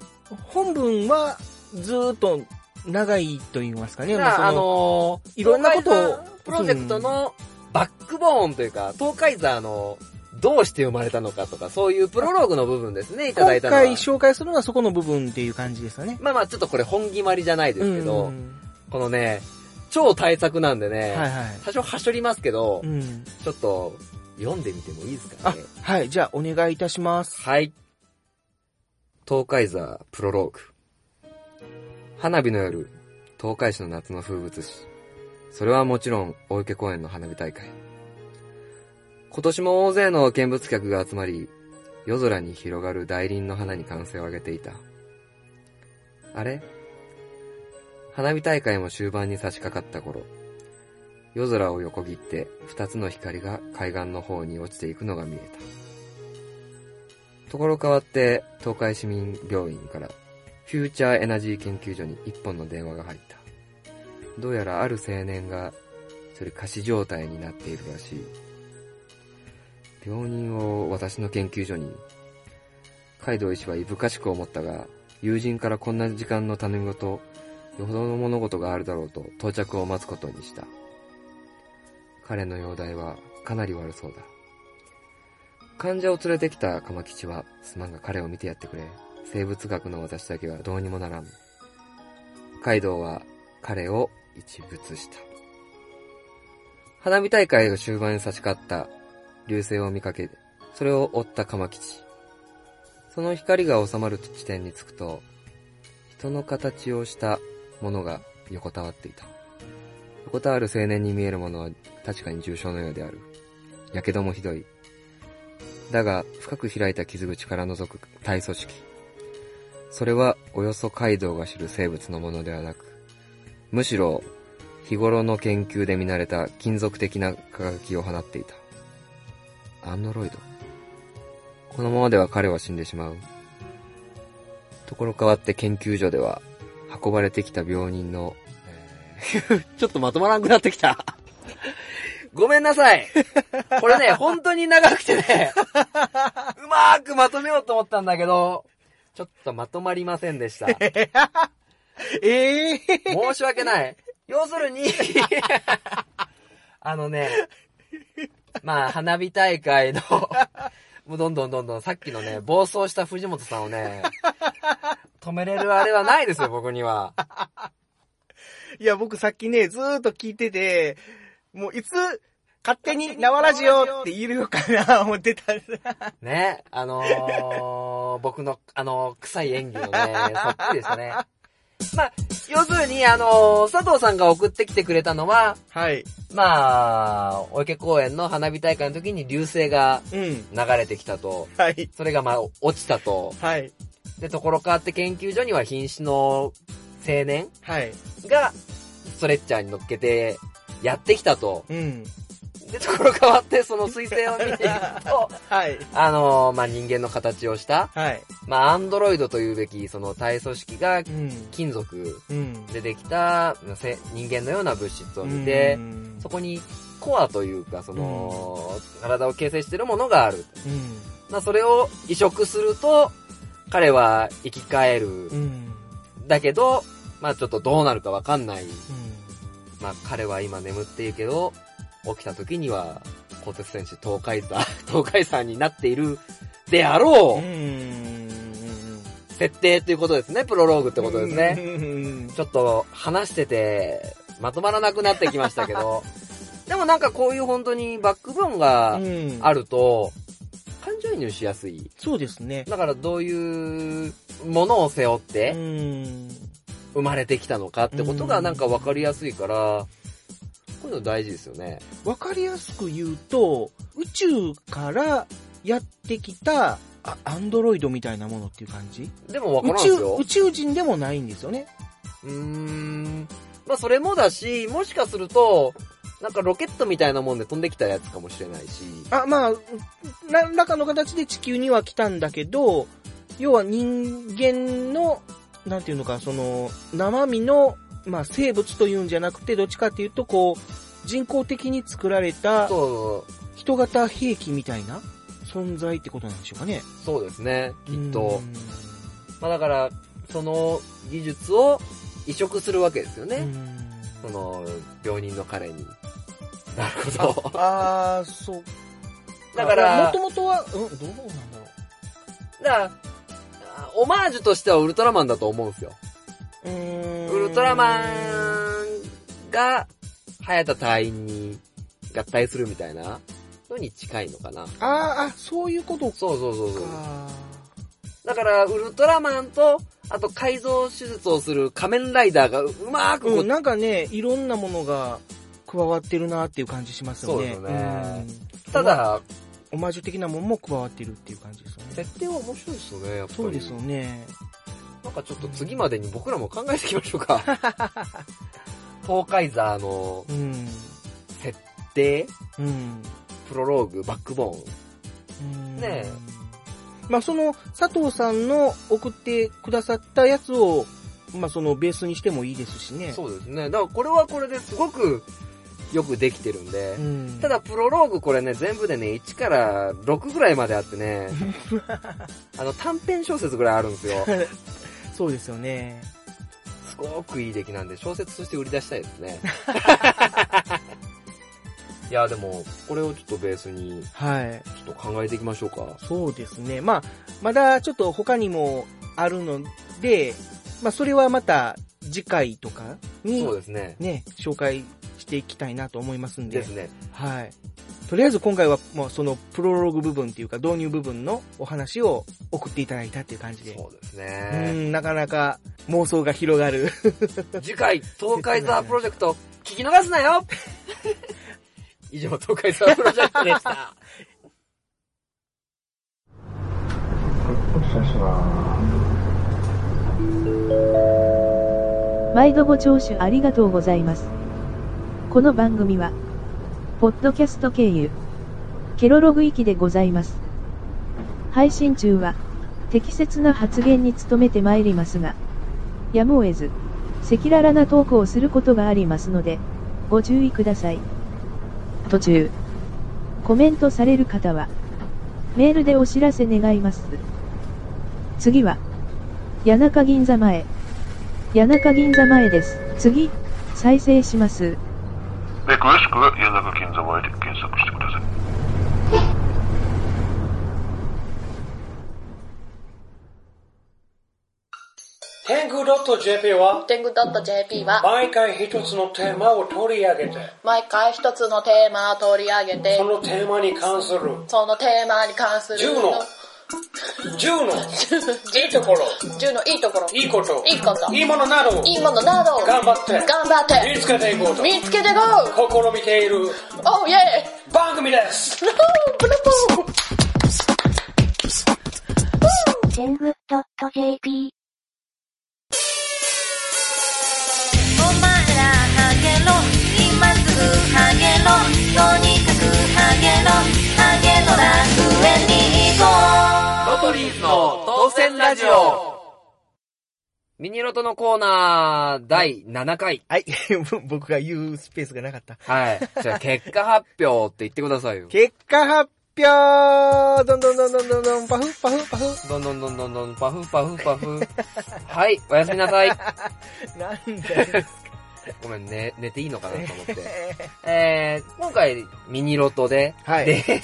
本文はずーっと長いと言いますかね。まあそ
あのー、
いろんなことを
プロジェクトのバックボーンというか、東海座のどうして生まれたのかとか、そういうプロローグの部分ですね、いただいたのは。
今回紹介するのはそこの部分っていう感じですかね。
まあまあ、ちょっとこれ本決まりじゃないですけど、
うん
このね、超大作なんでね、
はいはい。
多少はしょりますけど、
うん。
ちょっと読んでみてもいいですかね？
はい、じゃあお願いいたします。
はい。東海座プロローグ。花火の夜、東海市の夏の風物詩。それはもちろん、大池公園の花火大会。今年も大勢の見物客が集まり、夜空に広がる大輪の花に歓声を上げていた。あれ？花火大会も終盤に差し掛かった頃、夜空を横切って二つの光が海岸の方に落ちていくのが見えた。ところ変わって、東海市民病院から、フューチャーエナジー研究所に一本の電話が入った。どうやらある青年が、それ仮死状態になっているらしい。病人を私の研究所に。カイドウ医師はいぶかしく思ったが、友人からこんな時間の頼み事、よほどの物事があるだろうと到着を待つことにした。彼の容体はかなり悪そうだ。患者を連れてきた鎌吉は、すまんが彼を見てやってくれ。生物学の私だけはどうにもならん。カイドウは彼を一物した。花火大会が終盤に差し掛かった流星を見かけ、それを追った鎌吉。その光が収まる地点に着くと、人の形をしたものが横たわっていた。横たわる青年に見えるものは確かに重傷のようである。やけどもひどい。だが、深く開いた傷口から覗く体組織。それは、およそ街道が知る生物のものではなく、むしろ、日頃の研究で見慣れた金属的な輝きを放っていた。アンドロイド。このままでは彼は死んでしまう。ところ変わって研究所では、運ばれてきた病人の、<laughs> ちょっとまとまらなくなってきた。ごめんなさい。これね、<laughs> 本当に長くてね、うまーくまとめようと思ったんだけど、ちょっとまとまりませんでした。<laughs>
ええ
申し訳ない。要するに、あのね、まあ、花火大会の、もうどんどんどんどんさっきのね、暴走した藤本さんをね、止めれるあれはないですよ、僕には。
いや、僕さっきね、ずーっと聞いてて、もういつ、勝手に縄ラジオって言えるのかな <laughs> 思ってたんです。
ね、あのー、<laughs> 僕の、あのー、臭い演技のね、<laughs> そっくりでしたね。まあ、要するに、あのー、佐藤さんが送ってきてくれたのは、
はい。
まあ、お池公園の花火大会の時に流星が
うん。
流れてきたと。
はい。
それがまあ、落ちたと。
はい。
で、ところ変わって研究所には瀕死の青年？
はい。
が、ストレッチャーに乗っけて、やってきたと。
うん。
で、ところ変わって、その彗星を見ていくと、<laughs>
はい。
あのーまあ、人間の形をした、
はい。
まあ、アンドロイドというべき、その体組織が
うん。
金属
うん。
でできた、せ人間のような物質を見て
う、ん
そこにコアというか、その、体を形成しているものがある。
うん。
まあ、それを移植すると、彼は生き返る。
うん。
だけど、まあちょっとどうなるかわかんない。まあ彼は今眠っているけど、起きた時には、鋼鉄戦士東海座、<laughs> 東海山になっているであろう、設定っていうことですね、プロローグってことですね。
ね。
ちょっと話してて、まとまらなくなってきましたけど、<laughs> でもなんかこういう本当にバックボーンが
うん。
あると、感情移入しやすい。
そうですね。
だからどういうものを背負って
うん。
生まれてきたのかってことがなんかわかりやすいから、こういうの大事ですよね。
わかりやすく言うと、宇宙からやってきた、あアンドロイドみたいなものっていう感じ？
でもわからん
宇宙、
ですよ
宇。宙人でもないんですよね。
うーん。まあそれもだし、もしかすると、なんかロケットみたいなもんで飛んできたやつかもしれないし。
あ、まあ、何らかの形で地球には来たんだけど、要は人間の、なんていうのか、その、生身の、まあ生物というんじゃなくて、どっちかっていうと、こう、人工的に作られた、人型兵器みたいな存在ってことなんでしょうかね。
そうですね、きっと。まあだから、その技術を移植するわけですよね。その、病人の彼に。なるほど。
ああ、そう。
だから
もともとは、うん、どうなんだろ
だから、オマージュとしてはウルトラマンだと思うんですよ。ウルトラマンが、早田隊員に合体するみたいなのに近いのかな。
ああ、あ、そういうことか。
そうそうそうそう。だから、ウルトラマンと、あと改造手術をする仮面ライダーがうまーくこう、
うん、なんかね、いろんなものが加わってるなっていう感じしますよね。
そうですよね
うん
ただ、
オマージュ的なもんも加わってるっていう感じですよね。
設定は面白いですよね、やっぱり。
そうですよね。
なんかちょっと次までに僕らも考えていきましょうか。<laughs> 東海ザーの
うん。
設定、
うん。
プロローグ、バックボーン。ねえ。
まあ、その、佐藤さんの送ってくださったやつを、まあ、そのベースにしてもいいですしね。
そうですね。だからこれはこれですごくよくできてるんで、
うん
ただプロローグこれね、全部でね、1から6ぐらいまであってね、<laughs> あの短編小説ぐらいあるんですよ。
そうですよね。
すごくいい出来なんで、小説として売り出したいですね。<laughs> いや、でも、これをちょっとベースに、
はい。
ちょっと考えていきましょうか。
そうですね。まあ、まだちょっと他にもあるので、まあ、それはまた次回とかに、
そうですね。
ね、紹介していきたいなと思いますんで。
ですね。
はい。とりあえず今回はもうそのプロローグ部分っていうか導入部分のお話を送っていただいたっていう感じで。
そうです
う
ね。
ん、なかなか妄想が広がる。<laughs>
次回、東海ザープロジェクト、聞き逃すなよ <laughs> 以上、東海ザープロジェクトでした。
毎度ご聴取ありがとうございます。この番組は、ポッドキャスト経由、ケロログ域でございます。配信中は、適切な発言に努めてまいりますが、やむを得ず、赤裸々なトークをすることがありますので、ご注意ください。途中、コメントされる方は、メールでお知らせ願います。次は、谷中銀座前。谷中銀座前です。次、再生します。
で、詳しくは谷中銀座前で検索してください。
天狗 .jp は
天狗 .jp は
毎回一つのテーマを取り上げて
毎回一つのテーマを取り上げて
そのテーマに関する
そのテーマに関する
10の10の。<laughs> いいところ、
10のいいところ、
いいこと、
いいこと、
いいものなど、
いいものなど、
頑張って。
頑張って。
見つけていこうと、
見つけていこう。
試みている。
おイェイ
番組です。<laughs>
ブルブル
ブルお前らハゲろ。今すぐハゲろ。とにかくハゲろ。
ラジオミニロトのコーナー第7回。
はい。<laughs> 僕が言うスペースがなかった。
はい。じゃあ <laughs> 結果発表って言ってくださいよ。
結果発表どんどんどんどんどんどん、パフパフパフ。
どんどんどんどんどん、パフパフパフ。はい、おやすみなさい。<laughs>
なんだよ。
ごめん、ね、寝ていいのかなと思って。えー、今回、ミニロトで、
はい
で、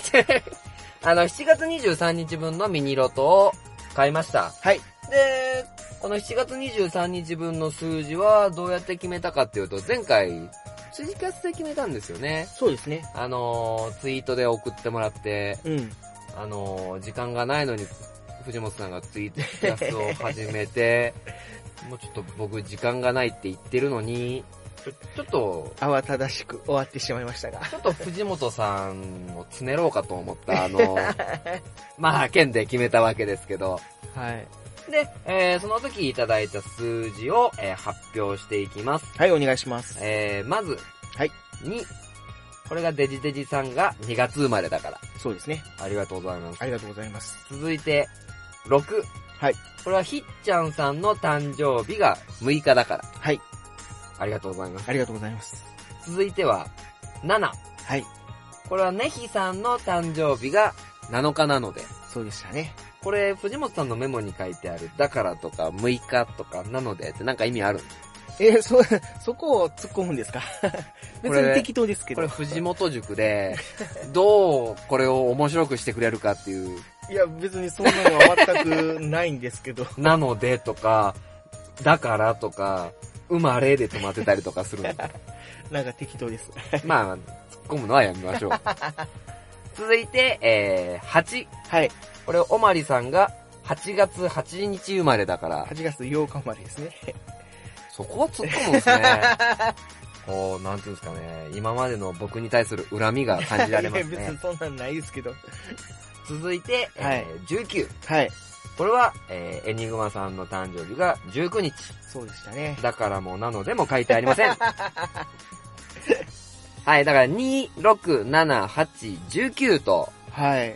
あの、7月23日分のミニロトを買いました。
はい。
で、この7月23日分の数字はどうやって決めたかっていうと、前回、ツイキャスで決めたんですよね。
そうですね。
あのー、ツイートで送ってもらって、
うん。
あのー、時間がないのに、藤本さんがツイキャスを始めて、<laughs> もうちょっと僕時間がないって言ってるのに、ちょっと、
慌ただしく終わってしまいましたが。
ちょっと藤本さんをつねろうかと思った、あの、<laughs> まあ、剣で決めたわけですけど。
はい。
で、えー、その時いただいた数字を、えー発表していきます。
はい、お願いします。
えー、まず、
はい。
2。これがデジデジさんが2月生まれだから。
そうですね。
ありがとうございます。
ありがとうございます。
続いて、6。
はい。
これはひっちゃんさんの誕生日が6日だから。
はい。
ありがとうございます。
ありがとうございます。
続いては、7。
はい。
これはねひさんの誕生日が7日なので。
そうでしたね。
これ、藤本さんのメモに書いてある、だからとか6日とかなのでってなんか意味ある
えーそ、<laughs> そこを突っ込むんですか？<laughs> 別に適当ですけど。
これ藤本塾で、どうこれを面白くしてくれるかっていう、
いや、別にそんなのは全くないんですけど。<laughs>
なのでとか、だからとか、生まれで止まってたりとかするんで。<laughs>
なんか適当です。<laughs>
まあ、突っ込むのはやめましょう。<laughs> 続いて、えー、8。
はい。
これ、おまりさんが8月8日生まれだから、
8月8日までですね。
そこは突っ込むんですね。こう、なんていうんですかね、今までの僕に対する恨みが感じられますね
いや別に。そんなんないですけど。
続いて、えー19。
はい。
これは、えーエニグマさんの誕生日が19日。
そうでしたね。
だからもうなのでも書いてありません。<laughs> はい、だから2、6、7、8、19と、
はい。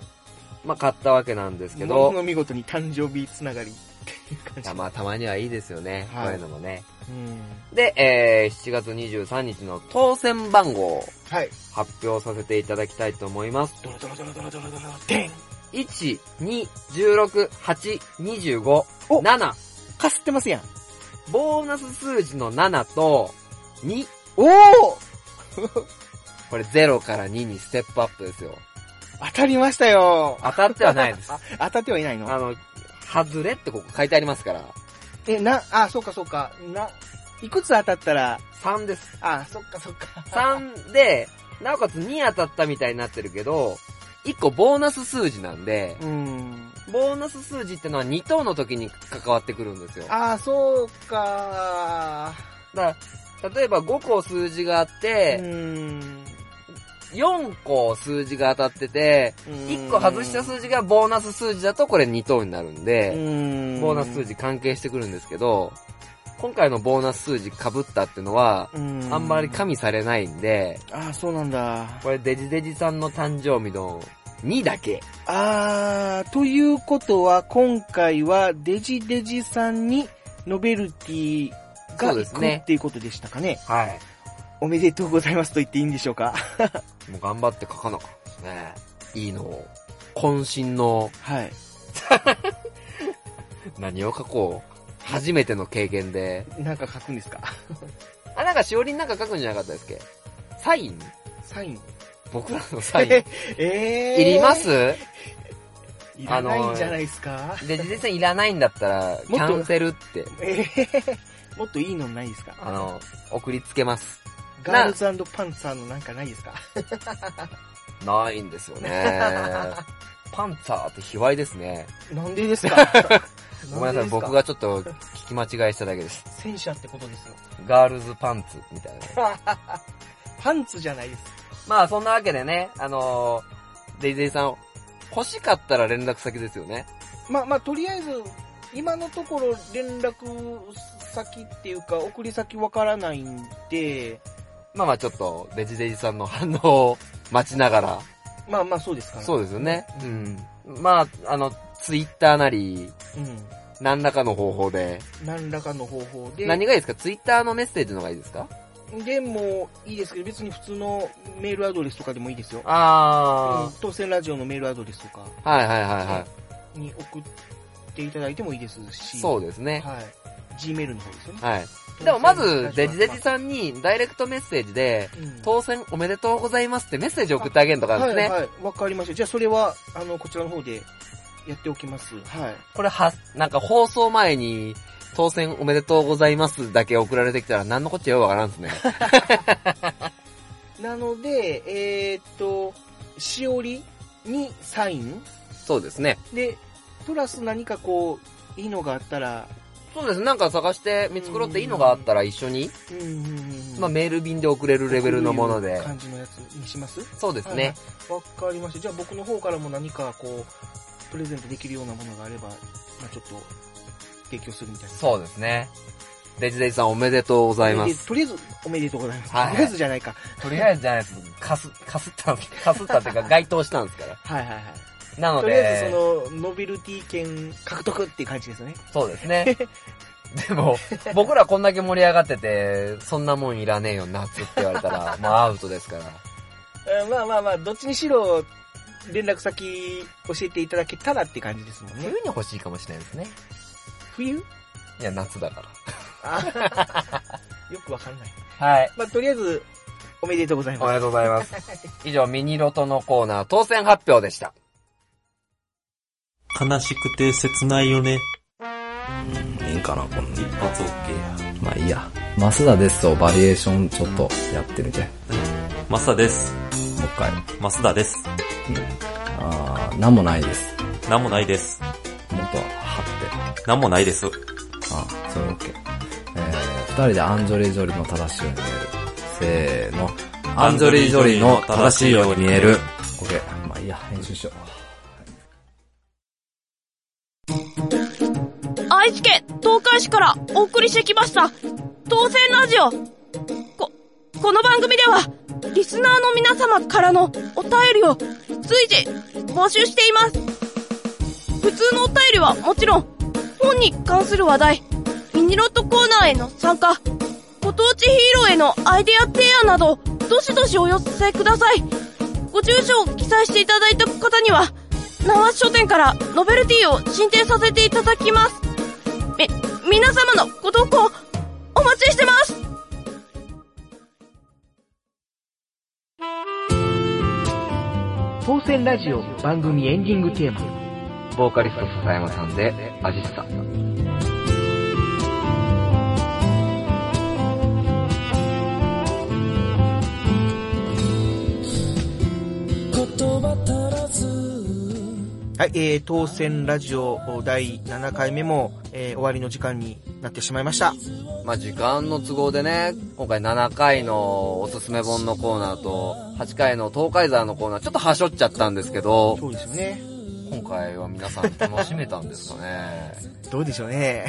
まあ、買ったわけなんですけ
もの見事に誕生日つながりっていう感じ。
まあ、たまにはいいですよね。
はい
こういうのもね。
うん。
で、えー、7月23日の当選番号を
はい。
発表させていただきたいと思います。
ドロドロドロドロドロドロ、でん
1、2、16、8、25、
お
7。
かすってますやん。
ボーナス数字の7と、2。
おお <laughs>
これ0から2にステップアップですよ。
当たりましたよ。
当たってはないです。
あ <laughs> 当たってはいないの？
あの、外れってここ書いてありますから。
え、な、あ、そうかそうか。な、いくつ当たったら、
3です。
あ、そっかそっか。
3で、なおかつ2当たったみたいになってるけど、1個ボーナス数字なんで、
うん。
ボーナス数字ってのは2等の時に関わってくるんですよ。
あ、そうか。
だ例えば5個数字があっ
う
て、
ん。
4個数字が当たってて、1個外した数字がボーナス数字だとこれ2等になるんで、
うん。
ボーナス数字関係してくるんですけど、今回のボーナス数字被ったってのは、
うん。
あんまり加味されないんで、
あ、そうなんだ。
これデジデジさんの誕生日の2だけ。
あー、ということは、今回はデジデジさんにノベルティが
そうですね
行くっていうことでしたかね。
はい。
おめでとうございますと言っていいんでしょうか。<laughs>
もう頑張って書かなかったですね。いいのを。渾身の、
はい。<laughs>
何を書こう。初めての経験で。
なんか書くんですか？<laughs>
あ、なんかしおりになんか書くんじゃなかったですっけ？サイン？
サイン？
僕らのサイン。<laughs>
えー、
いります？
いらないんじゃないですか、
で、実際いらないんだったら、キャンセルって、
えー、<laughs> もっといいのないですか？
あの、送りつけます。
ガールズパンツァーのなんかないですか？
ないんですよね。パンツァーって卑猥ですね。
なんでですか？
ごめんなさい、僕がちょっと聞き間違いしただけです。
戦車ってことですよ。
ガールズパンツみたいな。<laughs>
パンツじゃないです。
まあそんなわけでね、あのー、デイデイさん、欲しかったら連絡先ですよね。
まあまあ、とりあえず、今のところ連絡先っていうか、送り先わからないんで、
まあまあちょっと、デジデジさんの反応を待ちながら。
まあまあそうですかね。
そうですよね。うん。まあ、あの、ツイッターなり、
うん。
何らかの方法で。
何らかの方法で。
何がいいですか？ツイッターのメッセージの方がいいですか？
でもいいですけど、別に普通のメールアドレスとかでもいいですよ。
あ
ー。当選ラジオのメールアドレスとか。
はいはいはいはい。
に送っていただいてもいいですし。
そうですね。
はい。Gmail の方ですよね。
はい。でもまず、デジデジさんにダイレクトメッセージで、当選おめでとうございますってメッセージ送ってあげるとかですね。
はいはい。わかりました。じゃあそれは、あの、こちらの方でやっておきます。はい。
これは、なんか放送前に、当選おめでとうございますだけ送られてきたら何のこっちゃよくわからんですね。<laughs>
なので、えー、っと、しおりにサイン？
そうですね。
で、プラス何かこう、いいのがあったら、
そうです。なんか探して見繕っていいのがあったら一緒に、まあメール便で送れるレベルのもので。
感じのやつにします？
そうですね。
わ、はい、かりました。じゃあ僕の方からも何かこう、プレゼントできるようなものがあれば、まあちょっと、提供するみたいな。
そうですね。デジデジさんおめでとうございます。
とりあえず、おめでとうございます。
はい、
とりあえずじゃないか。
とりあえずじゃないです。かす、<laughs> かすった、かすったっていうか <laughs> 該当したんですから。
はいはいはい。
なので。
とりあえずその、ノビルティ券獲得っていう感じですね。
そうですね。でも、僕らこんだけ盛り上がってて、そんなもんいらねえよ、夏って言われたら、まあアウトですから。<laughs>
まあまあまあ、どっちにしろ、連絡先教えていただけたらって感じですもんね。
冬に欲しいかもしれないですね。
冬？
いや、夏だから。<laughs>
よくわかんない。
はい。
まあ、とりあえず、おめでとうございます。
おめでとうございます。以上、ミニロトのコーナー当選発表でした。
悲しくて切ないよね。
うん、いいかな、こんな。
一発 OK
や。まあいいや。マスダですとバリエーションちょっとやってみて。
マスダです。
もう一回。
マスダです。
あー、なんもないです。
なんもないです。
もっと張って。
なんもないです。
あ、それ OK。えー、二人でアンジョリー・ジョリーの正しいように見える。せーの。アンジョリー・ジョリーの正しいように見える。OK。まあいいや、編集しよう。
愛知県東海市からお送りしてきました、当選ラジオ。こ、この番組では、リスナーの皆様からのお便りを随時募集しています。普通のお便りはもちろん、本に関する話題、ミニロットコーナーへの参加、ご当地ヒーローへのアイデア提案など、どしどしお寄せください。ご住所を記載していただいた方には、縄書店からノベルティを進呈させていただきます。み、皆様のご投稿、お待ちしてます
当選ラジオ番組エンディングテーマ。
ボーカリスト笹山さんで、アジッサ。
はい、えー、当選ラジオ第7回目も、えー、終わりの時間になってしまいました。
まあ時間の都合でね、今回7回のおすすめ本のコーナーと、8回の東海沢のコーナー、ちょっとはしょっちゃったんですけど、
そうですよね。
今回は皆さん楽しめたんですかね
どうでしょうね。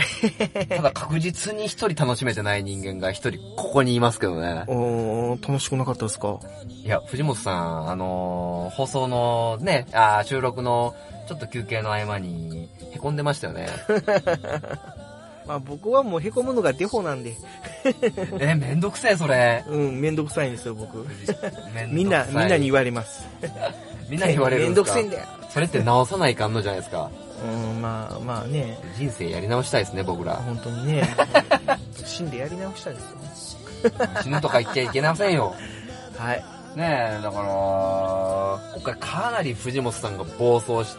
ただ確実に一人楽しめてない人間が一人ここにいますけどね。
おー、楽しくなかったですか？
いや、藤本さん、あのー、放送のね、あ収録のちょっと休憩の合間に、凹んでましたよね。<laughs>
まあ僕はもう凹むのがデフォなんで。
え、めんどくせえ、それ。
うん、めんどくさいんですよ、僕。みんな、みんなに言われます。<laughs>
みんなに言われる
んですか？めんどくせえんだよ。
それって直さないかんのじゃないですか？
うん、まあまあね。
人生やり直したいですね、僕ら。
本当にね。<laughs> 死んでやり直したいです
よ。死ぬとか言っちゃいけませんよ。
はい。
ねえ、だから、今回かなり藤本さんが暴走しし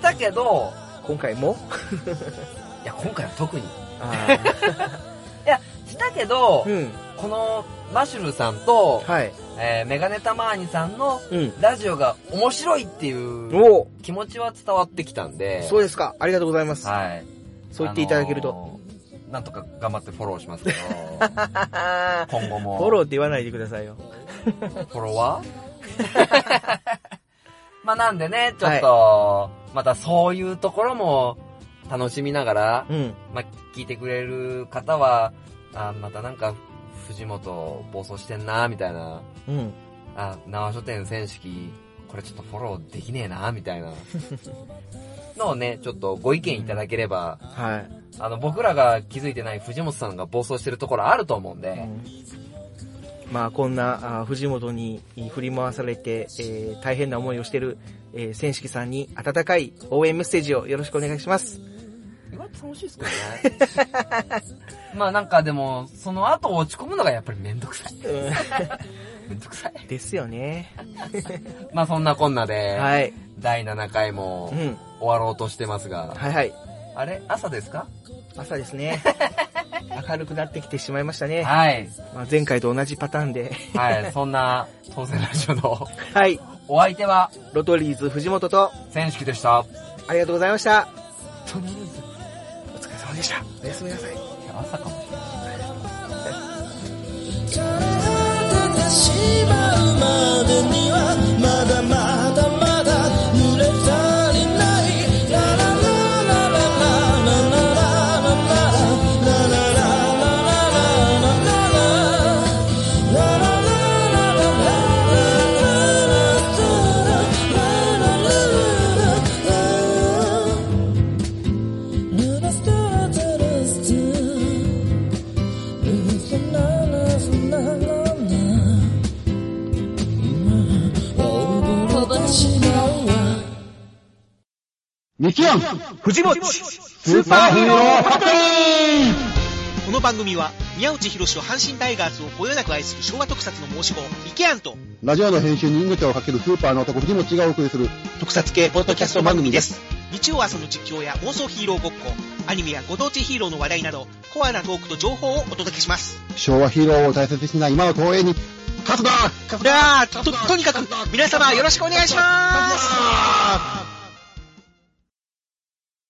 たけど、
今回も？<laughs>
いや、今回は特に。<laughs> いや、したけど、
うん、
このマシュルさんと、
はい、
えー、メガネタマーニさんの
うん
ラジオが面白いっていう気持ちは伝わってきたんで、
そうですか。ありがとうございます。
はい。
そう言っていただけると。
あのーなんとか頑張ってフォローしますけど、<laughs> 今後も。
フォローって言わないでくださいよ。
フォロワー？<laughs> まあなんでね、ちょっと、またそういうところも楽しみながら、
うん。
まあ聞いてくれる方は、あまたなんか藤本暴走してんな、みたいな、
うん。
あ、縄書店選手これちょっとフォローできねえな、みたいな。のをね、ちょっとご意見いただければ、
はい。
あの、僕らが気づいてない藤本さんが暴走してるところあると思うんで、
まあ、こんな、あ藤本に振り回されて、えー大変な思いをしている、えー、千式さんに温かい応援メッセージをよろしくお願いします。
意外と楽しいですけどね。<laughs> まあなんかでも、その後落ち込むのがやっぱりめんどくさい。<laughs> めんどくさい。
ですよね。
まあそんなこんなで、
はい。
第7回も
うん
終わろうとしてますが、
はいはい。
あれ？朝ですか？
朝ですね。<laughs> 明るくなってきてしまいましたね。
はい。
まあ、前回と同じパターンで。
はい、そんな当選ラジオの
はい。
お相手は、
ロトリーズ藤本と、
選手でした。
ありがとうございました。お疲れ様でした。おやすみなさい。
朝かもし
しまうまでにはまだまだまだ
日曜藤本スーパーヒーローファクトリー。
この番組は宮内博と阪神タイガースをこよなく愛する昭和特撮の申し子イケアンと
ラジオの編集に命をかけるスーパーの男藤本がお送りする
特撮系ポッドキャスト番組です。日曜朝の実況や妄想ヒーローごっこアニメやご当地ヒーローの話題などコアなトークと情報をお届けします。
昭和ヒーローを大切にしない今の東映に。勝つだ
いやー。ととにかく皆様よろしくお願いします